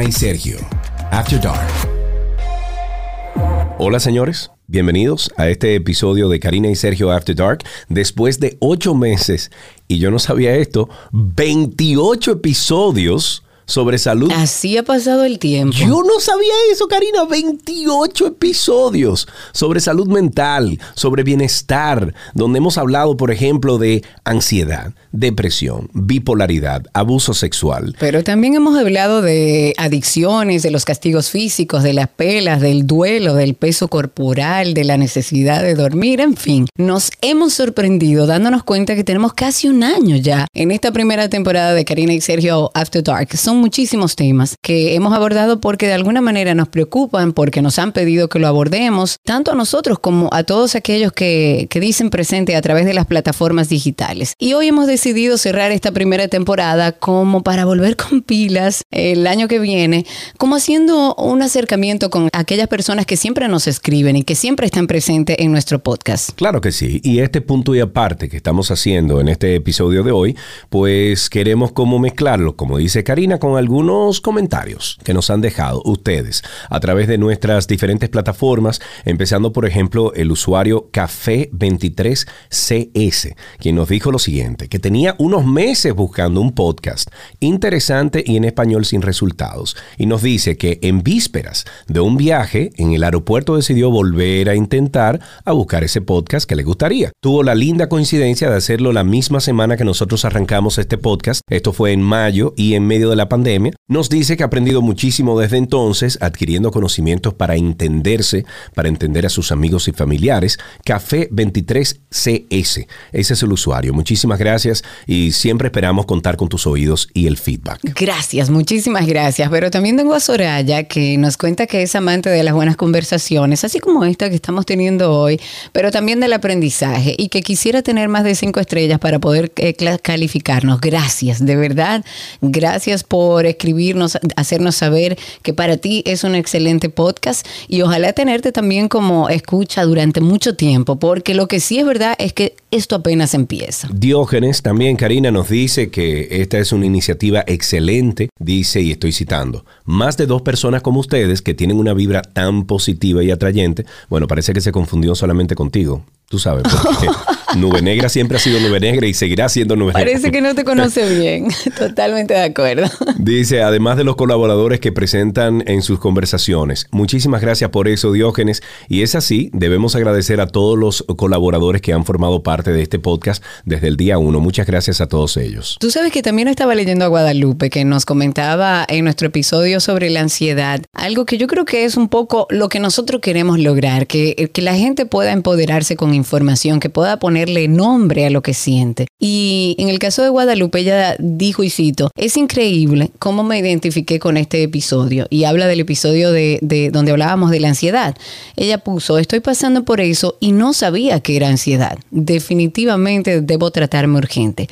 Karina y Sergio. After Dark. Hola señores, bienvenidos a este episodio de Karina y Sergio After Dark. Después de ocho meses, y yo no sabía esto, 28 episodios sobre salud. Así ha pasado el tiempo. Yo no sabía eso, Karina. 28 episodios sobre salud mental, sobre bienestar, donde hemos hablado, por ejemplo, de ansiedad, depresión, bipolaridad, abuso sexual. Pero también hemos hablado de adicciones, de los castigos físicos, de las pelas, del duelo, del peso corporal, de la necesidad de dormir, en fin. Nos hemos sorprendido dándonos cuenta que tenemos casi un año ya en esta primera temporada de Karina y Sergio After Dark. Son muchísimos temas que hemos abordado porque de alguna manera nos preocupan, porque nos han pedido que lo abordemos, tanto a nosotros como a todos aquellos que, que dicen presente a través de las plataformas digitales. Y hoy hemos decidido cerrar esta primera temporada como para volver con pilas el año que viene, como haciendo un acercamiento con aquellas personas que siempre nos escriben y que siempre están presentes en nuestro podcast. Claro que sí, y este punto y aparte que estamos haciendo en este episodio de hoy, pues queremos como mezclarlo, como dice Karina, con algunos comentarios que nos han dejado ustedes a través de nuestras diferentes plataformas, empezando por ejemplo el usuario Café23CS, quien nos dijo lo siguiente, que tenía unos meses buscando un podcast interesante y en español sin resultados, y nos dice que en vísperas de un viaje en el aeropuerto decidió volver a intentar a buscar ese podcast que le gustaría. Tuvo la linda coincidencia de hacerlo la misma semana que nosotros arrancamos este podcast, esto fue en mayo y en medio de la pandemia, nos dice que ha aprendido muchísimo desde entonces, adquiriendo conocimientos para entenderse, para entender a sus amigos y familiares. Café23CS, ese es el usuario. Muchísimas gracias y siempre esperamos contar con tus oídos y el feedback. Gracias, muchísimas gracias. Pero también tengo a Soraya que nos cuenta que es amante de las buenas conversaciones, así como esta que estamos teniendo hoy, pero también del aprendizaje y que quisiera tener más de cinco estrellas para poder eh, calificarnos. Gracias, de verdad. Gracias por escribirnos, hacernos saber que para ti es un excelente podcast y ojalá tenerte también como escucha durante mucho tiempo, porque lo que sí es verdad es que esto apenas empieza. Diógenes también, Karina, nos dice que esta es una iniciativa excelente, dice, y estoy citando, más de dos personas como ustedes que tienen una vibra tan positiva y atrayente, bueno, parece que se confundió solamente contigo. Tú sabes, porque Nube Negra siempre ha sido Nube Negra y seguirá siendo Nube Negra. Parece que no te conoce bien. Totalmente de acuerdo. Dice, además de los colaboradores que presentan en sus conversaciones. Muchísimas gracias por eso, Diógenes. Y es así, debemos agradecer a todos los colaboradores que han formado parte de este podcast desde el día uno. Muchas gracias a todos ellos. Tú sabes que también estaba leyendo a Guadalupe, que nos comentaba en nuestro episodio sobre la ansiedad. Algo que yo creo que es un poco lo que nosotros queremos lograr, que, que la gente pueda empoderarse con información, que pueda ponerle nombre a lo que siente. Y en el caso de Guadalupe, ella dijo, y cito, es increíble cómo me identifiqué con este episodio. Y habla del episodio de, de donde hablábamos de la ansiedad. Ella puso, estoy pasando por eso y no sabía que era ansiedad. Definitivamente debo tratarme urgente.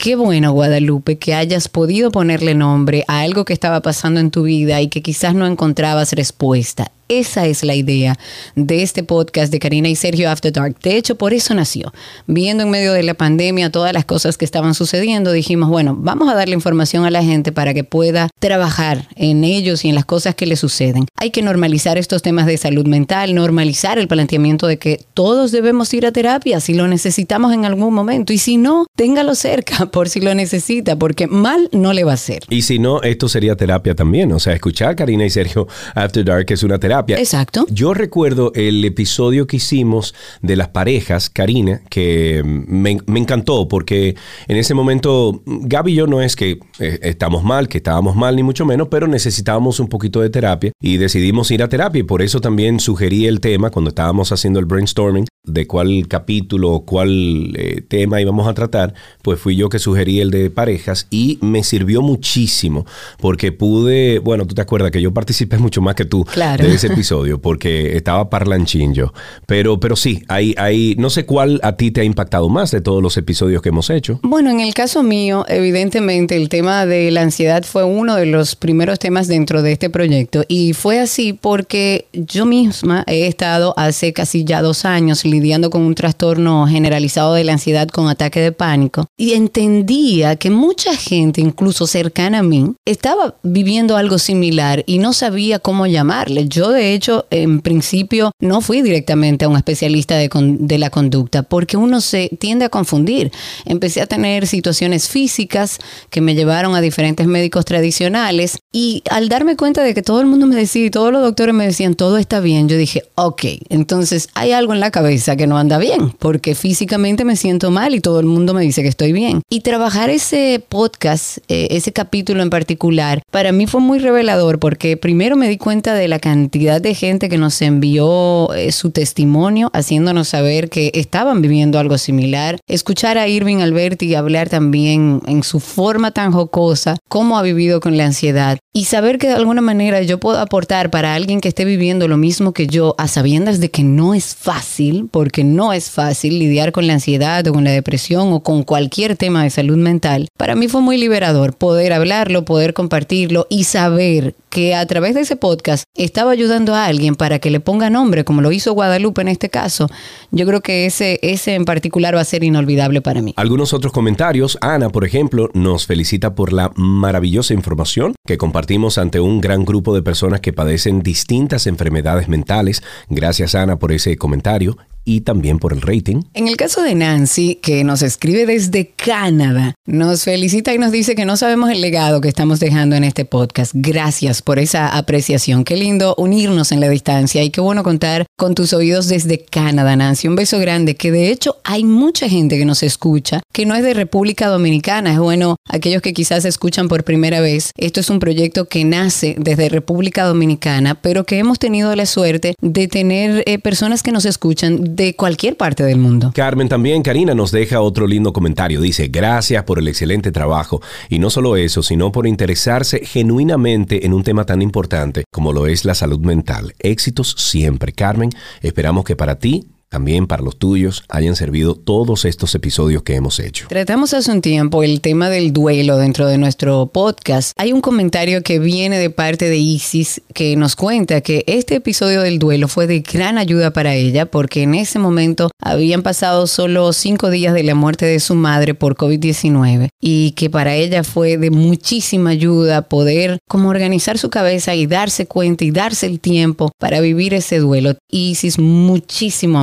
Qué bueno, Guadalupe, que hayas podido ponerle nombre a algo que estaba pasando en tu vida y que quizás no encontrabas respuesta. Esa es la idea de este podcast de Karina y Sergio After Dark. De hecho, por eso nació. Viendo en medio de la pandemia todas las cosas que estaban sucediendo, dijimos, bueno, vamos a darle información a la gente para que pueda trabajar en ellos y en las cosas que le suceden. Hay que normalizar estos temas de salud mental, normalizar el planteamiento de que todos debemos ir a terapia si lo necesitamos en algún momento. Y si no, téngalo cerca por si lo necesita, porque mal no le va a hacer. Y si no, esto sería terapia también. O sea, escuchar Karina y Sergio After Dark es una terapia Exacto. Yo recuerdo el episodio que hicimos de las parejas, Karina, que me, encantó porque en ese momento Gaby y yo no es que eh, estamos mal, que estábamos mal ni mucho menos, pero necesitábamos un poquito de terapia y decidimos ir a terapia y por eso también sugerí el tema cuando estábamos haciendo el brainstorming de cuál capítulo o cuál eh, tema íbamos a tratar, pues fui yo que sugerí el de parejas y me sirvió muchísimo porque pude, bueno, tú te acuerdas que yo participé mucho más que tú de ese episodio porque estaba parlanchín yo, pero, pero sí, hay, hay, no sé cuál a ti te ha impactado más de todos los episodios que hemos hecho. Bueno, en el caso mío, evidentemente el tema de la ansiedad fue uno de los primeros temas dentro de este proyecto y fue así porque yo misma he estado hace casi ya dos años lidiando lidiando con un trastorno generalizado de la ansiedad con ataque de pánico y entendía que mucha gente, incluso cercana a mí, estaba viviendo algo similar y no sabía cómo llamarle. Yo, de hecho, en principio no fui directamente a un especialista de, de la conducta porque uno se tiende a confundir. Empecé a tener situaciones físicas que me llevaron a diferentes médicos tradicionales y al darme cuenta de que todo el mundo me decía y todos los doctores me decían todo está bien, yo dije, ok, entonces hay algo en la cabeza que no anda bien porque físicamente me siento mal y todo el mundo me dice que estoy bien. Y trabajar ese podcast, eh, ese capítulo en particular, para mí fue muy revelador porque primero me di cuenta de la cantidad de gente que nos envió eh, su testimonio haciéndonos saber que estaban viviendo algo similar. Escuchar a Irving Alberti hablar también en su forma tan jocosa cómo ha vivido con la ansiedad y saber que de alguna manera yo puedo aportar para alguien que esté viviendo lo mismo que yo a sabiendas de que no es fácil, porque no es fácil lidiar con la ansiedad o con la depresión o con cualquier tema de salud mental. Para mí fue muy liberador poder hablarlo, poder compartirlo y saber que a través de ese podcast estaba ayudando a alguien para que le ponga nombre, como lo hizo Guadalupe en este caso, yo creo que ese, ese en particular va a ser inolvidable para mí. Algunos otros comentarios. Ana, por ejemplo, nos felicita por la maravillosa información que compartimos ante un gran grupo de personas que padecen distintas enfermedades mentales. Gracias, Ana, por ese comentario y también por el rating. En el caso de Nancy, que nos escribe desde Canadá, nos felicita y nos dice que no sabemos el legado que estamos dejando en este podcast. Gracias por esa apreciación. Qué lindo unirnos en la distancia y qué bueno contar con tus oídos desde Canadá, Nancy. Un beso grande, que de hecho hay mucha gente que nos escucha que no es de República Dominicana. Es bueno, aquellos que quizás escuchan por primera vez, esto es un proyecto que nace desde República Dominicana, pero que hemos tenido la suerte de tener eh, personas que nos escuchan de cualquier parte del mundo. Carmen también, Karina nos deja otro lindo comentario. Dice, gracias por el excelente trabajo. Y no solo eso, sino por interesarse genuinamente en un tema tan importante como lo es la salud mental. Éxitos siempre, Carmen. Esperamos que para ti también para los tuyos hayan servido todos estos episodios que hemos hecho. Tratamos hace un tiempo el tema del duelo dentro de nuestro podcast. Hay un comentario que viene de parte de Isis que nos cuenta que este episodio del duelo fue de gran ayuda para ella porque en ese momento habían pasado solo cinco días de la muerte de su madre por COVID-19 y que para ella fue de muchísima ayuda poder como organizar su cabeza y darse cuenta y darse el tiempo para vivir ese duelo. Isis, muchísimo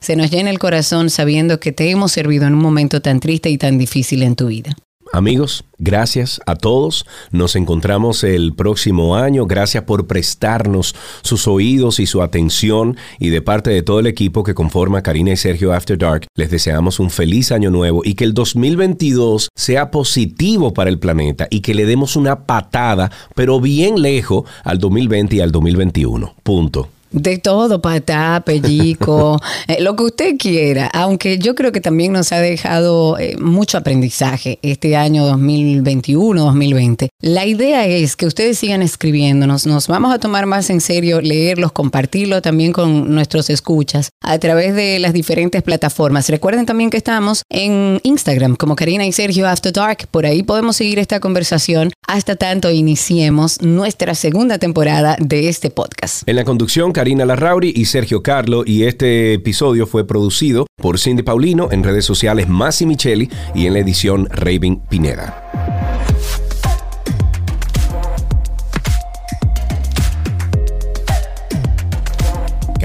se nos llena el corazón sabiendo que te hemos servido en un momento tan triste y tan difícil en tu vida. Amigos, gracias a todos. Nos encontramos el próximo año. Gracias por prestarnos sus oídos y su atención. Y de parte de todo el equipo que conforma Karina y Sergio After Dark, les deseamos un feliz año nuevo y que el 2022 sea positivo para el planeta y que le demos una patada, pero bien lejos, al 2020 y al 2021. Punto. De todo, patá, pellico, eh, lo que usted quiera. Aunque yo creo que también nos ha dejado eh, mucho aprendizaje este año 2021-2020. La idea es que ustedes sigan escribiéndonos. Nos vamos a tomar más en serio leerlos, compartirlo también con nuestros escuchas a través de las diferentes plataformas. Recuerden también que estamos en Instagram como Karina y Sergio After Dark. Por ahí podemos seguir esta conversación hasta tanto iniciemos nuestra segunda temporada de este podcast. En la conducción, Karina Larrauri y Sergio Carlo y este episodio fue producido por Cindy Paulino en redes sociales Massi Micheli y en la edición Raven Pineda.